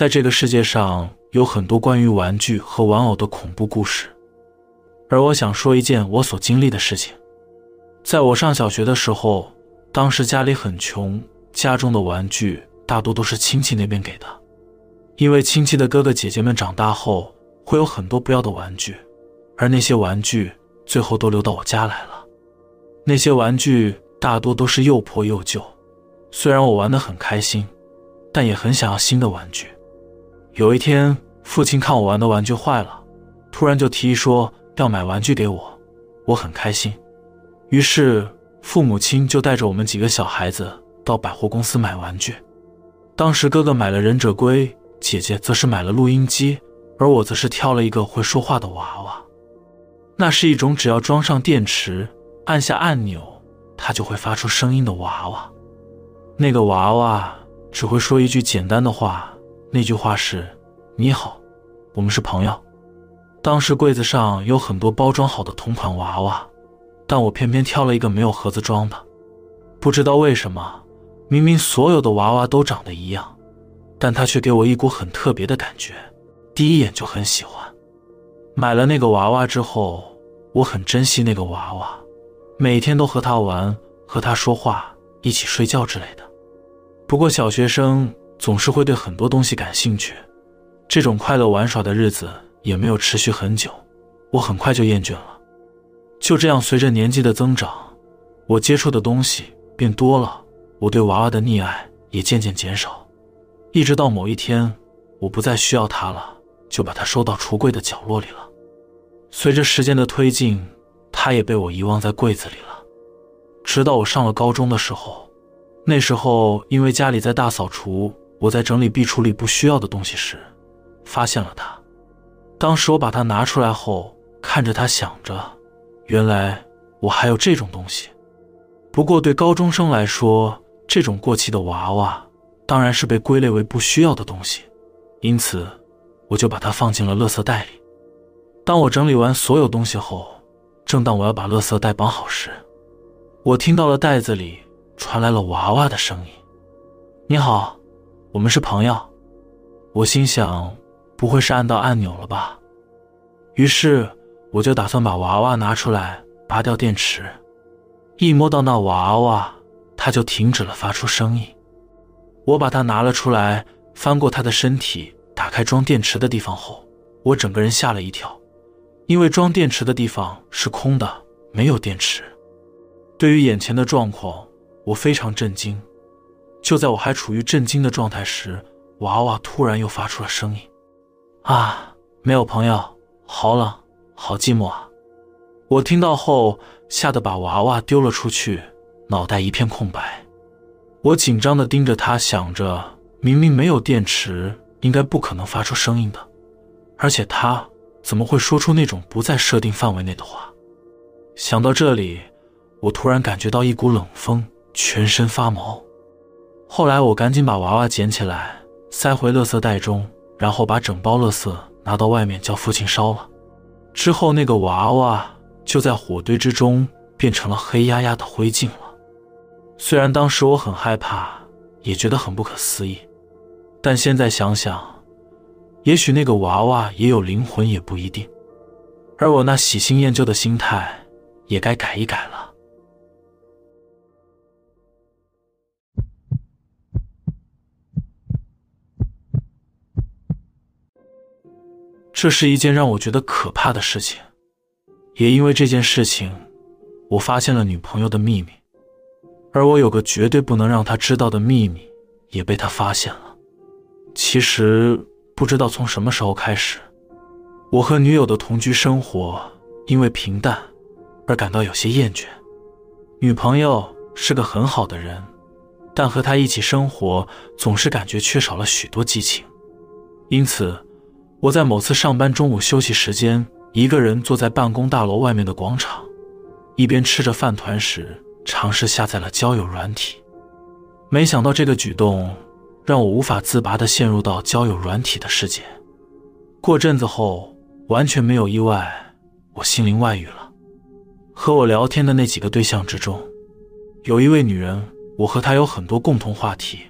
在这个世界上有很多关于玩具和玩偶的恐怖故事，而我想说一件我所经历的事情。在我上小学的时候，当时家里很穷，家中的玩具大多都是亲戚那边给的，因为亲戚的哥哥姐姐们长大后会有很多不要的玩具，而那些玩具最后都留到我家来了。那些玩具大多都是又破又旧，虽然我玩得很开心，但也很想要新的玩具。有一天，父亲看我玩的玩具坏了，突然就提议说要买玩具给我，我很开心。于是，父母亲就带着我们几个小孩子到百货公司买玩具。当时，哥哥买了忍者龟，姐姐则是买了录音机，而我则是挑了一个会说话的娃娃。那是一种只要装上电池，按下按钮，它就会发出声音的娃娃。那个娃娃只会说一句简单的话，那句话是“你好，我们是朋友”。当时柜子上有很多包装好的同款娃娃。但我偏偏挑了一个没有盒子装的，不知道为什么，明明所有的娃娃都长得一样，但它却给我一股很特别的感觉，第一眼就很喜欢。买了那个娃娃之后，我很珍惜那个娃娃，每天都和他玩，和他说话，一起睡觉之类的。不过小学生总是会对很多东西感兴趣，这种快乐玩耍的日子也没有持续很久，我很快就厌倦了。就这样，随着年纪的增长，我接触的东西变多了，我对娃娃的溺爱也渐渐减少，一直到某一天，我不再需要它了，就把它收到橱柜的角落里了。随着时间的推进，它也被我遗忘在柜子里了。直到我上了高中的时候，那时候因为家里在大扫除，我在整理壁橱里不需要的东西时，发现了它。当时我把它拿出来后，看着它，想着。原来我还有这种东西，不过对高中生来说，这种过期的娃娃当然是被归类为不需要的东西，因此我就把它放进了垃圾袋里。当我整理完所有东西后，正当我要把垃圾袋绑好时，我听到了袋子里传来了娃娃的声音：“你好，我们是朋友。”我心想，不会是按到按钮了吧？于是。我就打算把娃娃拿出来，拔掉电池。一摸到那娃娃，它就停止了发出声音。我把它拿了出来，翻过它的身体，打开装电池的地方后，我整个人吓了一跳，因为装电池的地方是空的，没有电池。对于眼前的状况，我非常震惊。就在我还处于震惊的状态时，娃娃突然又发出了声音：“啊，没有朋友，好冷。”好寂寞啊！我听到后，吓得把娃娃丢了出去，脑袋一片空白。我紧张的盯着他，想着明明没有电池，应该不可能发出声音的，而且他怎么会说出那种不在设定范围内的话？想到这里，我突然感觉到一股冷风，全身发毛。后来我赶紧把娃娃捡起来，塞回垃圾袋中，然后把整包垃圾拿到外面叫父亲烧了。之后，那个娃娃就在火堆之中变成了黑压压的灰烬了。虽然当时我很害怕，也觉得很不可思议，但现在想想，也许那个娃娃也有灵魂，也不一定。而我那喜新厌旧的心态，也该改一改了。这是一件让我觉得可怕的事情，也因为这件事情，我发现了女朋友的秘密，而我有个绝对不能让她知道的秘密，也被她发现了。其实不知道从什么时候开始，我和女友的同居生活因为平淡而感到有些厌倦。女朋友是个很好的人，但和她一起生活总是感觉缺少了许多激情，因此。我在某次上班中午休息时间，一个人坐在办公大楼外面的广场，一边吃着饭团时，尝试下载了交友软体。没想到这个举动让我无法自拔地陷入到交友软体的世界。过阵子后，完全没有意外，我心灵外语了。和我聊天的那几个对象之中，有一位女人，我和她有很多共同话题。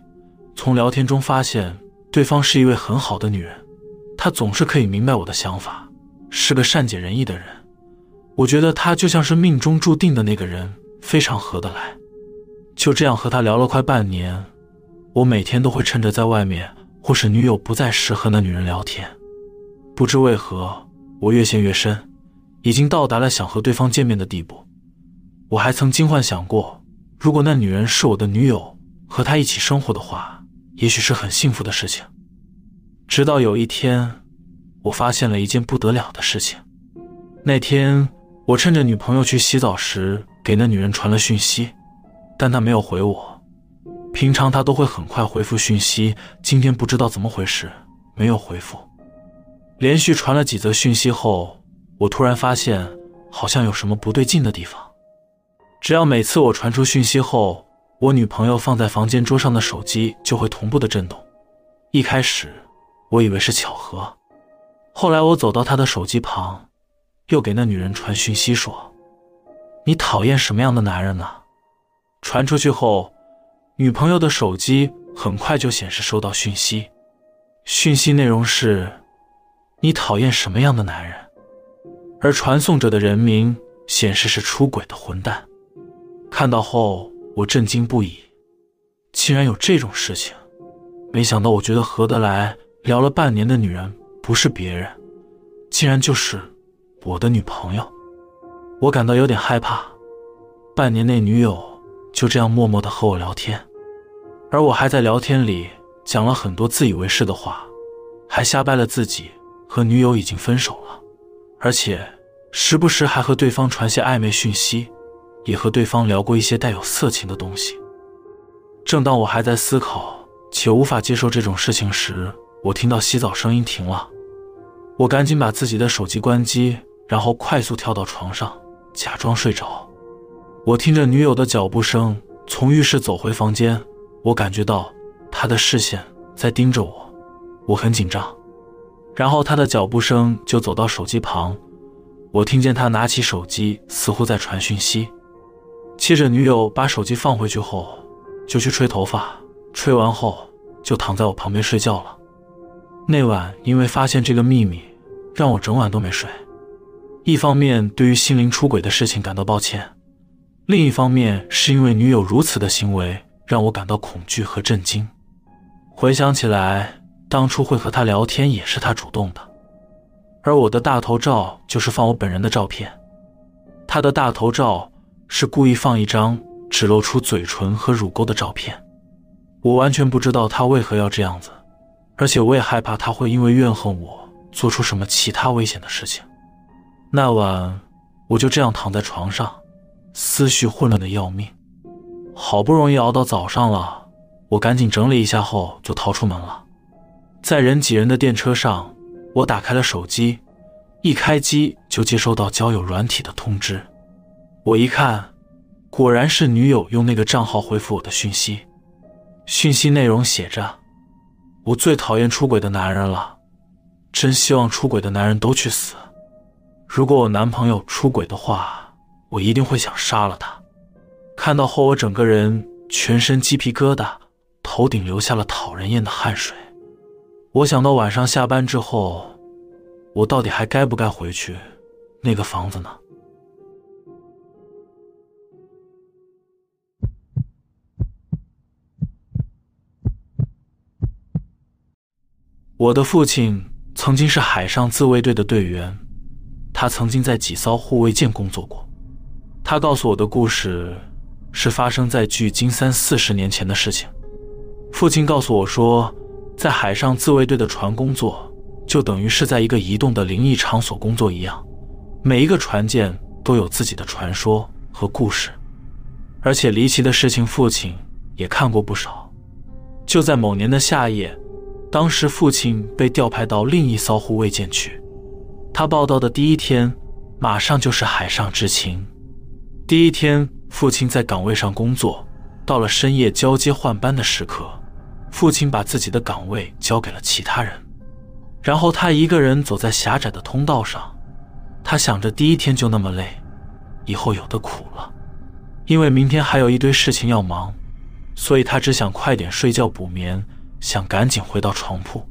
从聊天中发现。对方是一位很好的女人，他总是可以明白我的想法，是个善解人意的人。我觉得他就像是命中注定的那个人，非常合得来。就这样和他聊了快半年，我每天都会趁着在外面或是女友不在时和那女人聊天。不知为何，我越陷越深，已经到达了想和对方见面的地步。我还曾经幻想过，如果那女人是我的女友，和她一起生活的话，也许是很幸福的事情。直到有一天，我发现了一件不得了的事情。那天，我趁着女朋友去洗澡时，给那女人传了讯息，但她没有回我。平常她都会很快回复讯息，今天不知道怎么回事，没有回复。连续传了几则讯息后，我突然发现好像有什么不对劲的地方。只要每次我传出讯息后，我女朋友放在房间桌上的手机就会同步的震动。一开始我以为是巧合，后来我走到他的手机旁，又给那女人传讯息说：“你讨厌什么样的男人呢？”传出去后，女朋友的手机很快就显示收到讯息，讯息内容是：“你讨厌什么样的男人？”而传送者的人名显示是出轨的混蛋。看到后，我震惊不已，竟然有这种事情！没想到，我觉得合得来、聊了半年的女人不是别人，竟然就是我的女朋友。我感到有点害怕。半年内，女友就这样默默的和我聊天，而我还在聊天里讲了很多自以为是的话，还瞎掰了自己和女友已经分手了，而且时不时还和对方传些暧昧讯息。也和对方聊过一些带有色情的东西。正当我还在思考且无法接受这种事情时，我听到洗澡声音停了。我赶紧把自己的手机关机，然后快速跳到床上，假装睡着。我听着女友的脚步声从浴室走回房间，我感觉到她的视线在盯着我，我很紧张。然后她的脚步声就走到手机旁，我听见她拿起手机，似乎在传讯息。气着女友把手机放回去后，就去吹头发，吹完后就躺在我旁边睡觉了。那晚因为发现这个秘密，让我整晚都没睡。一方面对于心灵出轨的事情感到抱歉，另一方面是因为女友如此的行为让我感到恐惧和震惊。回想起来，当初会和她聊天也是她主动的，而我的大头照就是放我本人的照片，她的大头照。是故意放一张只露出嘴唇和乳沟的照片，我完全不知道他为何要这样子，而且我也害怕他会因为怨恨我做出什么其他危险的事情。那晚我就这样躺在床上，思绪混乱的要命。好不容易熬到早上了，我赶紧整理一下后就逃出门了。在人挤人的电车上，我打开了手机，一开机就接收到交友软体的通知。我一看，果然是女友用那个账号回复我的讯息。讯息内容写着：“我最讨厌出轨的男人了，真希望出轨的男人都去死。如果我男朋友出轨的话，我一定会想杀了他。”看到后，我整个人全身鸡皮疙瘩，头顶流下了讨人厌的汗水。我想到晚上下班之后，我到底还该不该回去那个房子呢？我的父亲曾经是海上自卫队的队员，他曾经在几艘护卫舰工作过。他告诉我的故事是发生在距今三四十年前的事情。父亲告诉我说，在海上自卫队的船工作，就等于是在一个移动的灵异场所工作一样，每一个船舰都有自己的传说和故事，而且离奇的事情，父亲也看过不少。就在某年的夏夜。当时父亲被调派到另一艘护卫舰去，他报道的第一天，马上就是海上执勤。第一天，父亲在岗位上工作，到了深夜交接换班的时刻，父亲把自己的岗位交给了其他人，然后他一个人走在狭窄的通道上。他想着第一天就那么累，以后有的苦了，因为明天还有一堆事情要忙，所以他只想快点睡觉补眠。想赶紧回到床铺。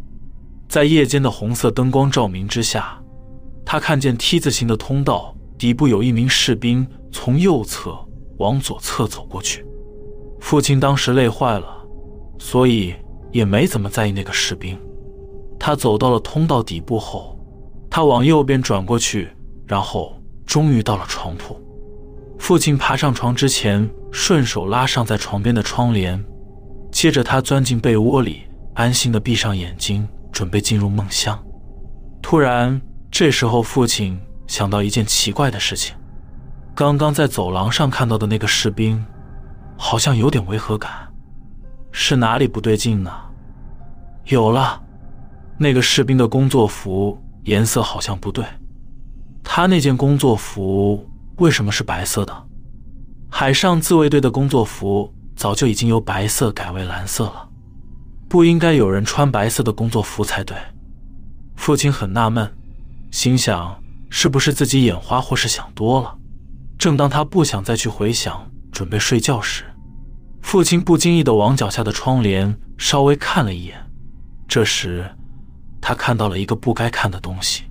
在夜间的红色灯光照明之下，他看见 T 字形的通道底部有一名士兵从右侧往左侧走过去。父亲当时累坏了，所以也没怎么在意那个士兵。他走到了通道底部后，他往右边转过去，然后终于到了床铺。父亲爬上床之前，顺手拉上在床边的窗帘，接着他钻进被窝里，安心的闭上眼睛。准备进入梦乡，突然，这时候父亲想到一件奇怪的事情：刚刚在走廊上看到的那个士兵，好像有点违和感，是哪里不对劲呢？有了，那个士兵的工作服颜色好像不对，他那件工作服为什么是白色的？海上自卫队的工作服早就已经由白色改为蓝色了。不应该有人穿白色的工作服才对。父亲很纳闷，心想是不是自己眼花或是想多了。正当他不想再去回想，准备睡觉时，父亲不经意的往脚下的窗帘稍微看了一眼。这时，他看到了一个不该看的东西。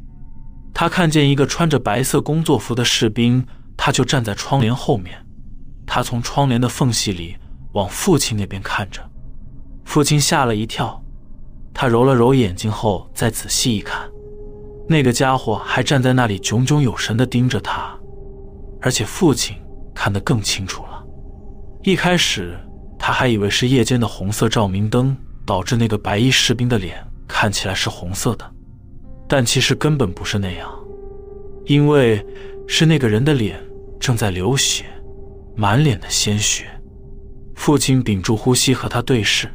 他看见一个穿着白色工作服的士兵，他就站在窗帘后面。他从窗帘的缝隙里往父亲那边看着。父亲吓了一跳，他揉了揉眼睛后，再仔细一看，那个家伙还站在那里，炯炯有神地盯着他，而且父亲看得更清楚了。一开始他还以为是夜间的红色照明灯导致那个白衣士兵的脸看起来是红色的，但其实根本不是那样，因为是那个人的脸正在流血，满脸的鲜血。父亲屏住呼吸和他对视。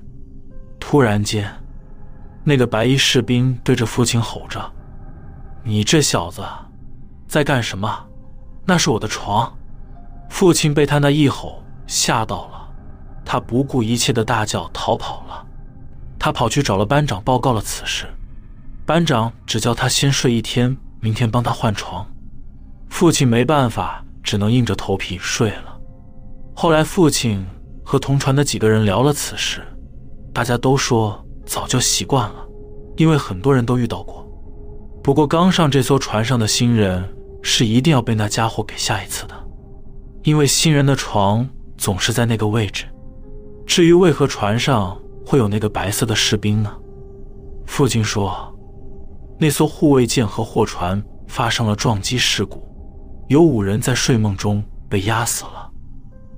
突然间，那个白衣士兵对着父亲吼着：“你这小子在干什么？那是我的床！”父亲被他那一吼吓到了，他不顾一切的大叫逃跑了。他跑去找了班长，报告了此事。班长只叫他先睡一天，明天帮他换床。父亲没办法，只能硬着头皮睡了。后来，父亲和同船的几个人聊了此事。大家都说早就习惯了，因为很多人都遇到过。不过刚上这艘船上的新人是一定要被那家伙给吓一次的，因为新人的床总是在那个位置。至于为何船上会有那个白色的士兵呢？父亲说，那艘护卫舰和货船发生了撞击事故，有五人在睡梦中被压死了，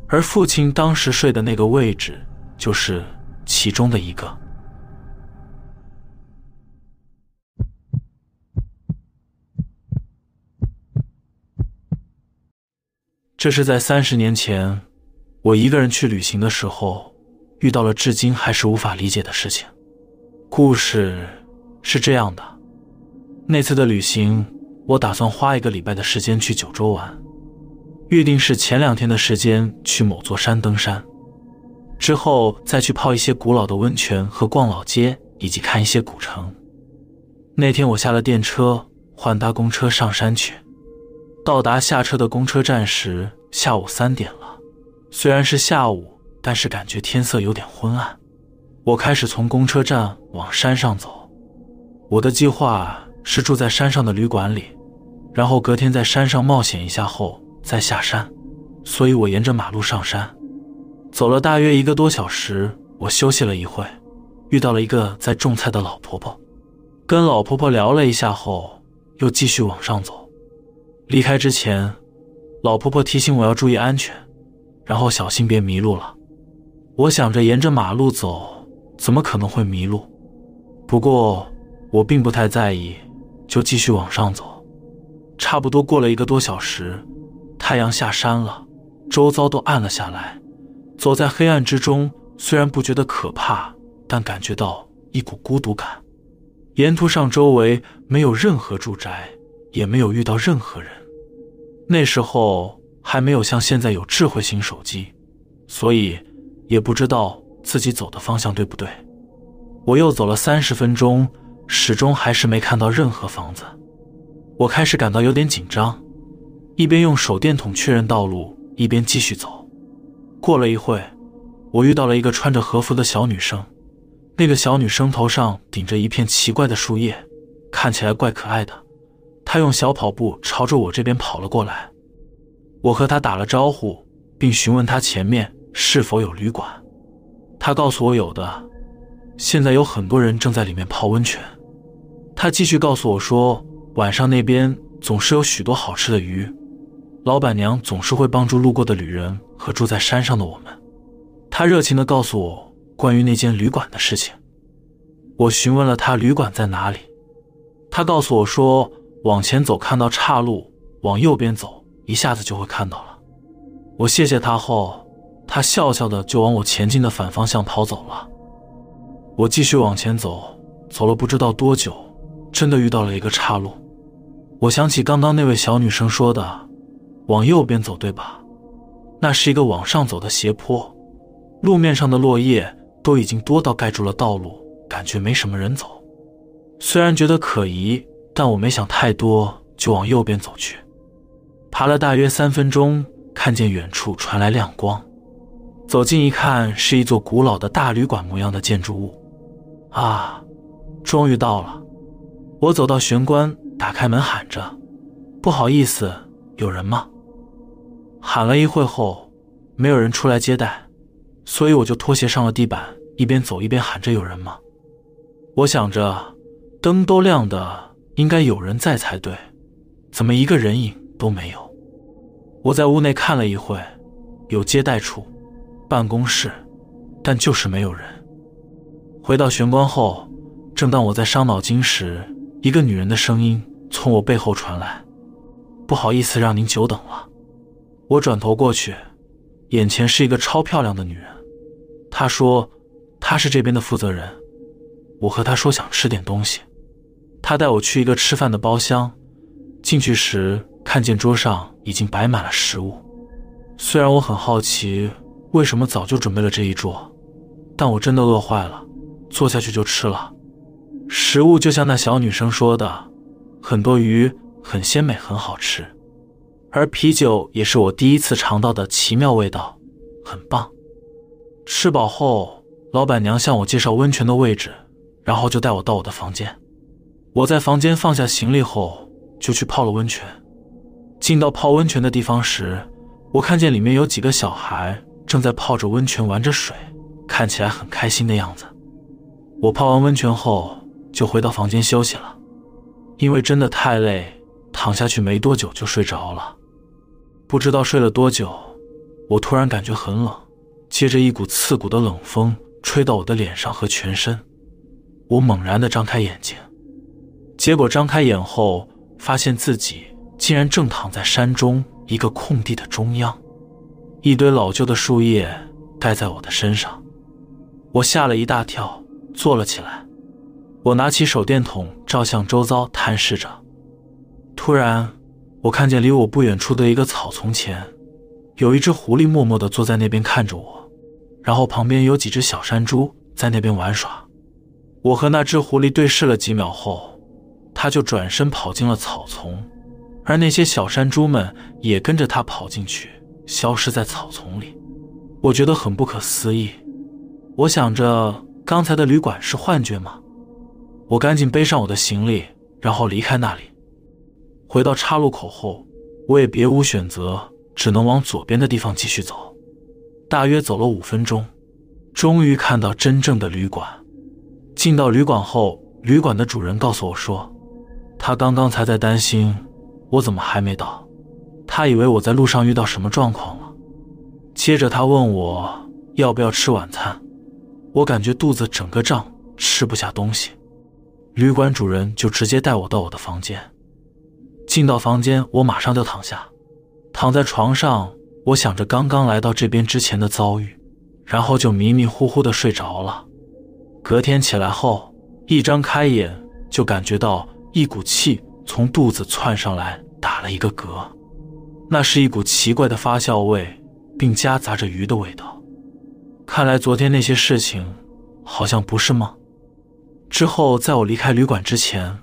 而父亲当时睡的那个位置就是。其中的一个，这是在三十年前，我一个人去旅行的时候，遇到了至今还是无法理解的事情。故事是这样的：那次的旅行，我打算花一个礼拜的时间去九州玩，预定是前两天的时间去某座山登山。之后再去泡一些古老的温泉和逛老街，以及看一些古城。那天我下了电车，换搭公车上山去。到达下车的公车站时，下午三点了。虽然是下午，但是感觉天色有点昏暗。我开始从公车站往山上走。我的计划是住在山上的旅馆里，然后隔天在山上冒险一下后在下山。所以我沿着马路上山。走了大约一个多小时，我休息了一会，遇到了一个在种菜的老婆婆，跟老婆婆聊了一下后，又继续往上走。离开之前，老婆婆提醒我要注意安全，然后小心别迷路了。我想着沿着马路走，怎么可能会迷路？不过我并不太在意，就继续往上走。差不多过了一个多小时，太阳下山了，周遭都暗了下来。走在黑暗之中，虽然不觉得可怕，但感觉到一股孤独感。沿途上周围没有任何住宅，也没有遇到任何人。那时候还没有像现在有智慧型手机，所以也不知道自己走的方向对不对。我又走了三十分钟，始终还是没看到任何房子。我开始感到有点紧张，一边用手电筒确认道路，一边继续走。过了一会，我遇到了一个穿着和服的小女生，那个小女生头上顶着一片奇怪的树叶，看起来怪可爱的。她用小跑步朝着我这边跑了过来。我和她打了招呼，并询问她前面是否有旅馆。她告诉我有的，现在有很多人正在里面泡温泉。她继续告诉我说，晚上那边总是有许多好吃的鱼，老板娘总是会帮助路过的旅人和住在山上的我们。她热情地告诉我。关于那间旅馆的事情，我询问了她旅馆在哪里。她告诉我说，往前走看到岔路，往右边走，一下子就会看到了。我谢谢他后，他笑笑的就往我前进的反方向跑走了。我继续往前走，走了不知道多久，真的遇到了一个岔路。我想起刚刚那位小女生说的，往右边走，对吧？那是一个往上走的斜坡，路面上的落叶。都已经多到盖住了道路，感觉没什么人走。虽然觉得可疑，但我没想太多，就往右边走去。爬了大约三分钟，看见远处传来亮光，走近一看，是一座古老的大旅馆模样的建筑物。啊，终于到了！我走到玄关，打开门，喊着：“不好意思，有人吗？”喊了一会后，没有人出来接待。所以我就拖鞋上了地板，一边走一边喊着：“有人吗？”我想着，灯都亮的，应该有人在才对，怎么一个人影都没有？我在屋内看了一会，有接待处、办公室，但就是没有人。回到玄关后，正当我在伤脑筋时，一个女人的声音从我背后传来：“不好意思，让您久等了。”我转头过去，眼前是一个超漂亮的女人。她说：“她是这边的负责人。”我和她说想吃点东西，她带我去一个吃饭的包厢。进去时看见桌上已经摆满了食物。虽然我很好奇为什么早就准备了这一桌，但我真的饿坏了，坐下去就吃了。食物就像那小女生说的，很多鱼，很鲜美，很好吃。而啤酒也是我第一次尝到的奇妙味道，很棒。吃饱后，老板娘向我介绍温泉的位置，然后就带我到我的房间。我在房间放下行李后，就去泡了温泉。进到泡温泉的地方时，我看见里面有几个小孩正在泡着温泉玩着水，看起来很开心的样子。我泡完温泉后就回到房间休息了，因为真的太累，躺下去没多久就睡着了。不知道睡了多久，我突然感觉很冷。接着，一股刺骨的冷风吹到我的脸上和全身，我猛然的张开眼睛，结果张开眼后，发现自己竟然正躺在山中一个空地的中央，一堆老旧的树叶盖在我的身上，我吓了一大跳，坐了起来，我拿起手电筒照向周遭，探视着，突然，我看见离我不远处的一个草丛前，有一只狐狸默默的坐在那边看着我。然后旁边有几只小山猪在那边玩耍，我和那只狐狸对视了几秒后，它就转身跑进了草丛，而那些小山猪们也跟着它跑进去，消失在草丛里。我觉得很不可思议，我想着刚才的旅馆是幻觉吗？我赶紧背上我的行李，然后离开那里。回到岔路口后，我也别无选择，只能往左边的地方继续走。大约走了五分钟，终于看到真正的旅馆。进到旅馆后，旅馆的主人告诉我说，他刚刚才在担心我怎么还没到，他以为我在路上遇到什么状况了。接着他问我要不要吃晚餐，我感觉肚子整个胀，吃不下东西。旅馆主人就直接带我到我的房间。进到房间，我马上就躺下，躺在床上。我想着刚刚来到这边之前的遭遇，然后就迷迷糊糊的睡着了。隔天起来后，一张开眼就感觉到一股气从肚子窜上来，打了一个嗝。那是一股奇怪的发酵味，并夹杂着鱼的味道。看来昨天那些事情好像不是梦？之后，在我离开旅馆之前，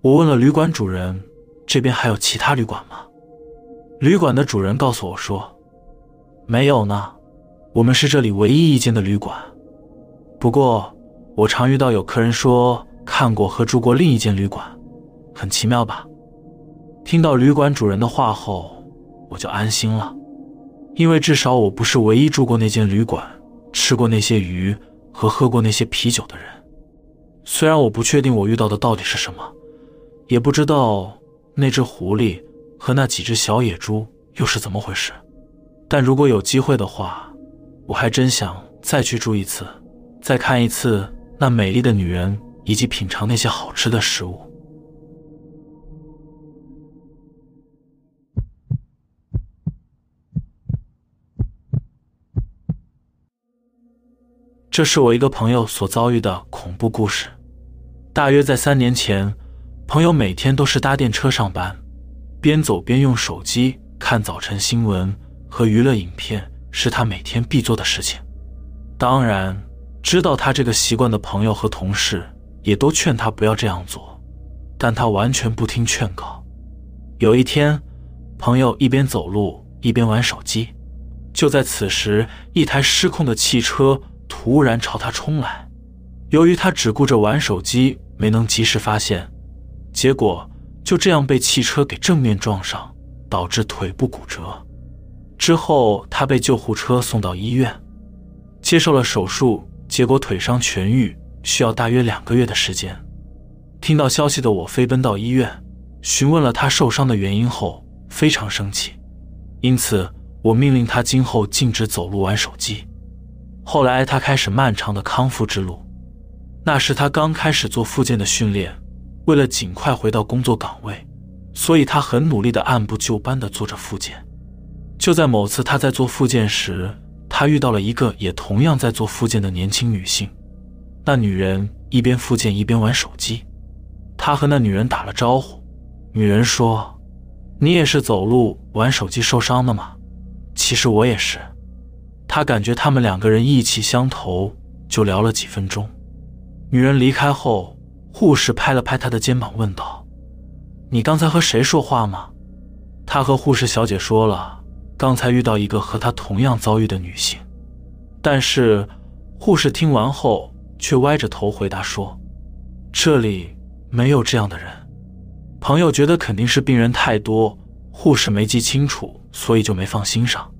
我问了旅馆主人：“这边还有其他旅馆吗？”旅馆的主人告诉我说。没有呢，我们是这里唯一一间的旅馆。不过，我常遇到有客人说看过和住过另一间旅馆，很奇妙吧？听到旅馆主人的话后，我就安心了，因为至少我不是唯一住过那间旅馆、吃过那些鱼和喝过那些啤酒的人。虽然我不确定我遇到的到底是什么，也不知道那只狐狸和那几只小野猪又是怎么回事，但如果有机会的话，我还真想再去住一次，再看一次。那美丽的女人，以及品尝那些好吃的食物。这是我一个朋友所遭遇的恐怖故事。大约在三年前，朋友每天都是搭电车上班，边走边用手机看早晨新闻和娱乐影片，是他每天必做的事情。当然。知道他这个习惯的朋友和同事也都劝他不要这样做，但他完全不听劝告。有一天，朋友一边走路一边玩手机，就在此时，一台失控的汽车突然朝他冲来。由于他只顾着玩手机，没能及时发现，结果就这样被汽车给正面撞上，导致腿部骨折。之后，他被救护车送到医院，接受了手术。结果腿伤痊愈需要大约两个月的时间。听到消息的我飞奔到医院，询问了他受伤的原因后，非常生气，因此我命令他今后禁止走路玩手机。后来他开始漫长的康复之路。那时他刚开始做复健的训练，为了尽快回到工作岗位，所以他很努力的按部就班的做着复健。就在某次他在做复健时，他遇到了一个也同样在做复健的年轻女性，那女人一边复健一边玩手机。他和那女人打了招呼，女人说：“你也是走路玩手机受伤的吗？”其实我也是。他感觉他们两个人意气相投，就聊了几分钟。女人离开后，护士拍了拍他的肩膀，问道：“你刚才和谁说话吗？”他和护士小姐说了。刚才遇到一个和他同样遭遇的女性，但是护士听完后却歪着头回答说：“这里没有这样的人。”朋友觉得肯定是病人太多，护士没记清楚，所以就没放心上。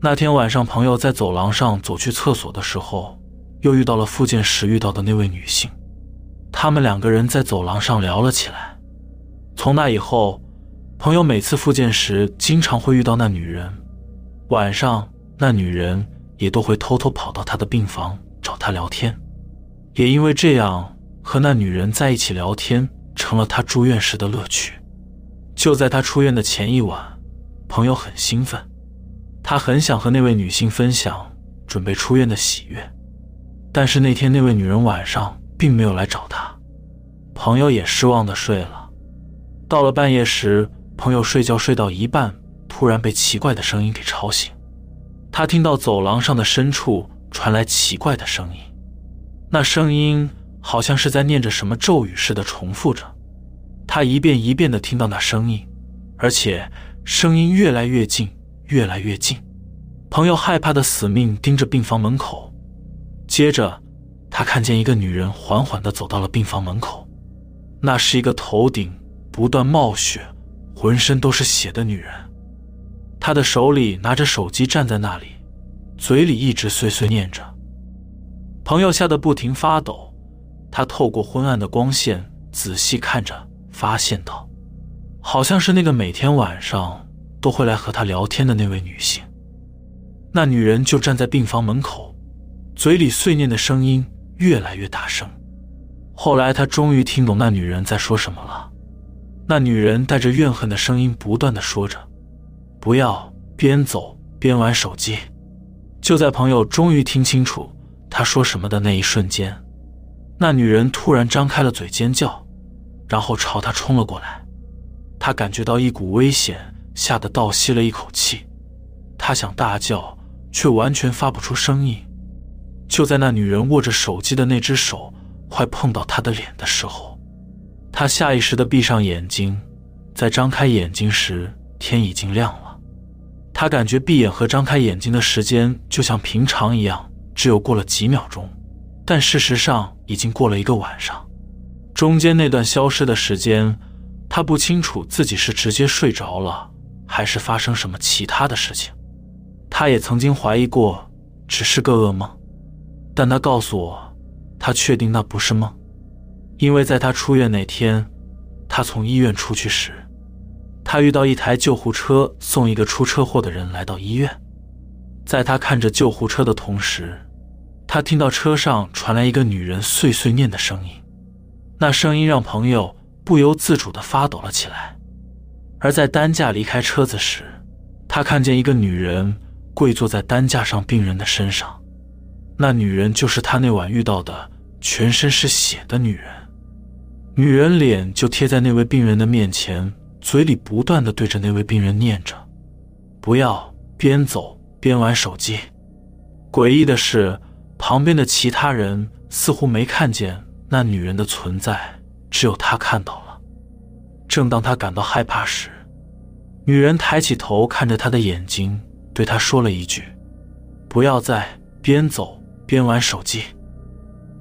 那天晚上，朋友在走廊上走去厕所的时候，又遇到了复健时遇到的那位女性，他们两个人在走廊上聊了起来。从那以后。朋友每次复健时，经常会遇到那女人。晚上，那女人也都会偷偷跑到他的病房找他聊天。也因为这样，和那女人在一起聊天成了他住院时的乐趣。就在他出院的前一晚，朋友很兴奋，他很想和那位女性分享准备出院的喜悦。但是那天那位女人晚上并没有来找他，朋友也失望的睡了。到了半夜时。朋友睡觉睡到一半，突然被奇怪的声音给吵醒。他听到走廊上的深处传来奇怪的声音，那声音好像是在念着什么咒语似的重复着。他一遍一遍的听到那声音，而且声音越来越近，越来越近。朋友害怕的死命盯着病房门口。接着，他看见一个女人缓缓地走到了病房门口，那是一个头顶不断冒血。浑身都是血的女人，她的手里拿着手机站在那里，嘴里一直碎碎念着。朋友吓得不停发抖，他透过昏暗的光线仔细看着，发现到，好像是那个每天晚上都会来和他聊天的那位女性。那女人就站在病房门口，嘴里碎念的声音越来越大声。后来他终于听懂那女人在说什么了。那女人带着怨恨的声音不断的说着：“不要边走边玩手机。”就在朋友终于听清楚他说什么的那一瞬间，那女人突然张开了嘴尖叫，然后朝他冲了过来。他感觉到一股危险，吓得倒吸了一口气。他想大叫，却完全发不出声音。就在那女人握着手机的那只手快碰到他的脸的时候。他下意识地闭上眼睛，在张开眼睛时，天已经亮了。他感觉闭眼和张开眼睛的时间就像平常一样，只有过了几秒钟，但事实上已经过了一个晚上。中间那段消失的时间，他不清楚自己是直接睡着了，还是发生什么其他的事情。他也曾经怀疑过，只是个噩梦。但他告诉我，他确定那不是梦，因为在他出院那天，他从医院出去时，他遇到一台救护车送一个出车祸的人来到医院。在他看着救护车的同时，他听到车上传来一个女人碎碎念的声音，那声音让朋友不由自主地发抖了起来。而在担架离开车子时，他看见一个女人跪坐在担架上病人的身上，那女人就是他那晚遇到的全身是血的女人。女人脸就贴在那位病人的面前，嘴里不断的对着那位病人念着：“不要边走。”边玩手机，诡异的是，旁边的其他人似乎没看见那女人的存在，只有他看到了。正当他感到害怕时，女人抬起头看着他的眼睛，对他说了一句：“不要再边走边玩手机。”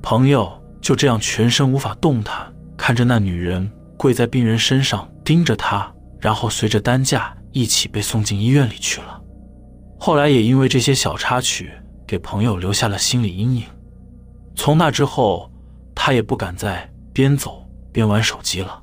朋友就这样全身无法动弹，看着那女人跪在病人身上盯着他，然后随着担架一起被送进医院里去了。后来也因为这些小插曲，给朋友留下了心理阴影。从那之后，他也不敢再边走边玩手机了。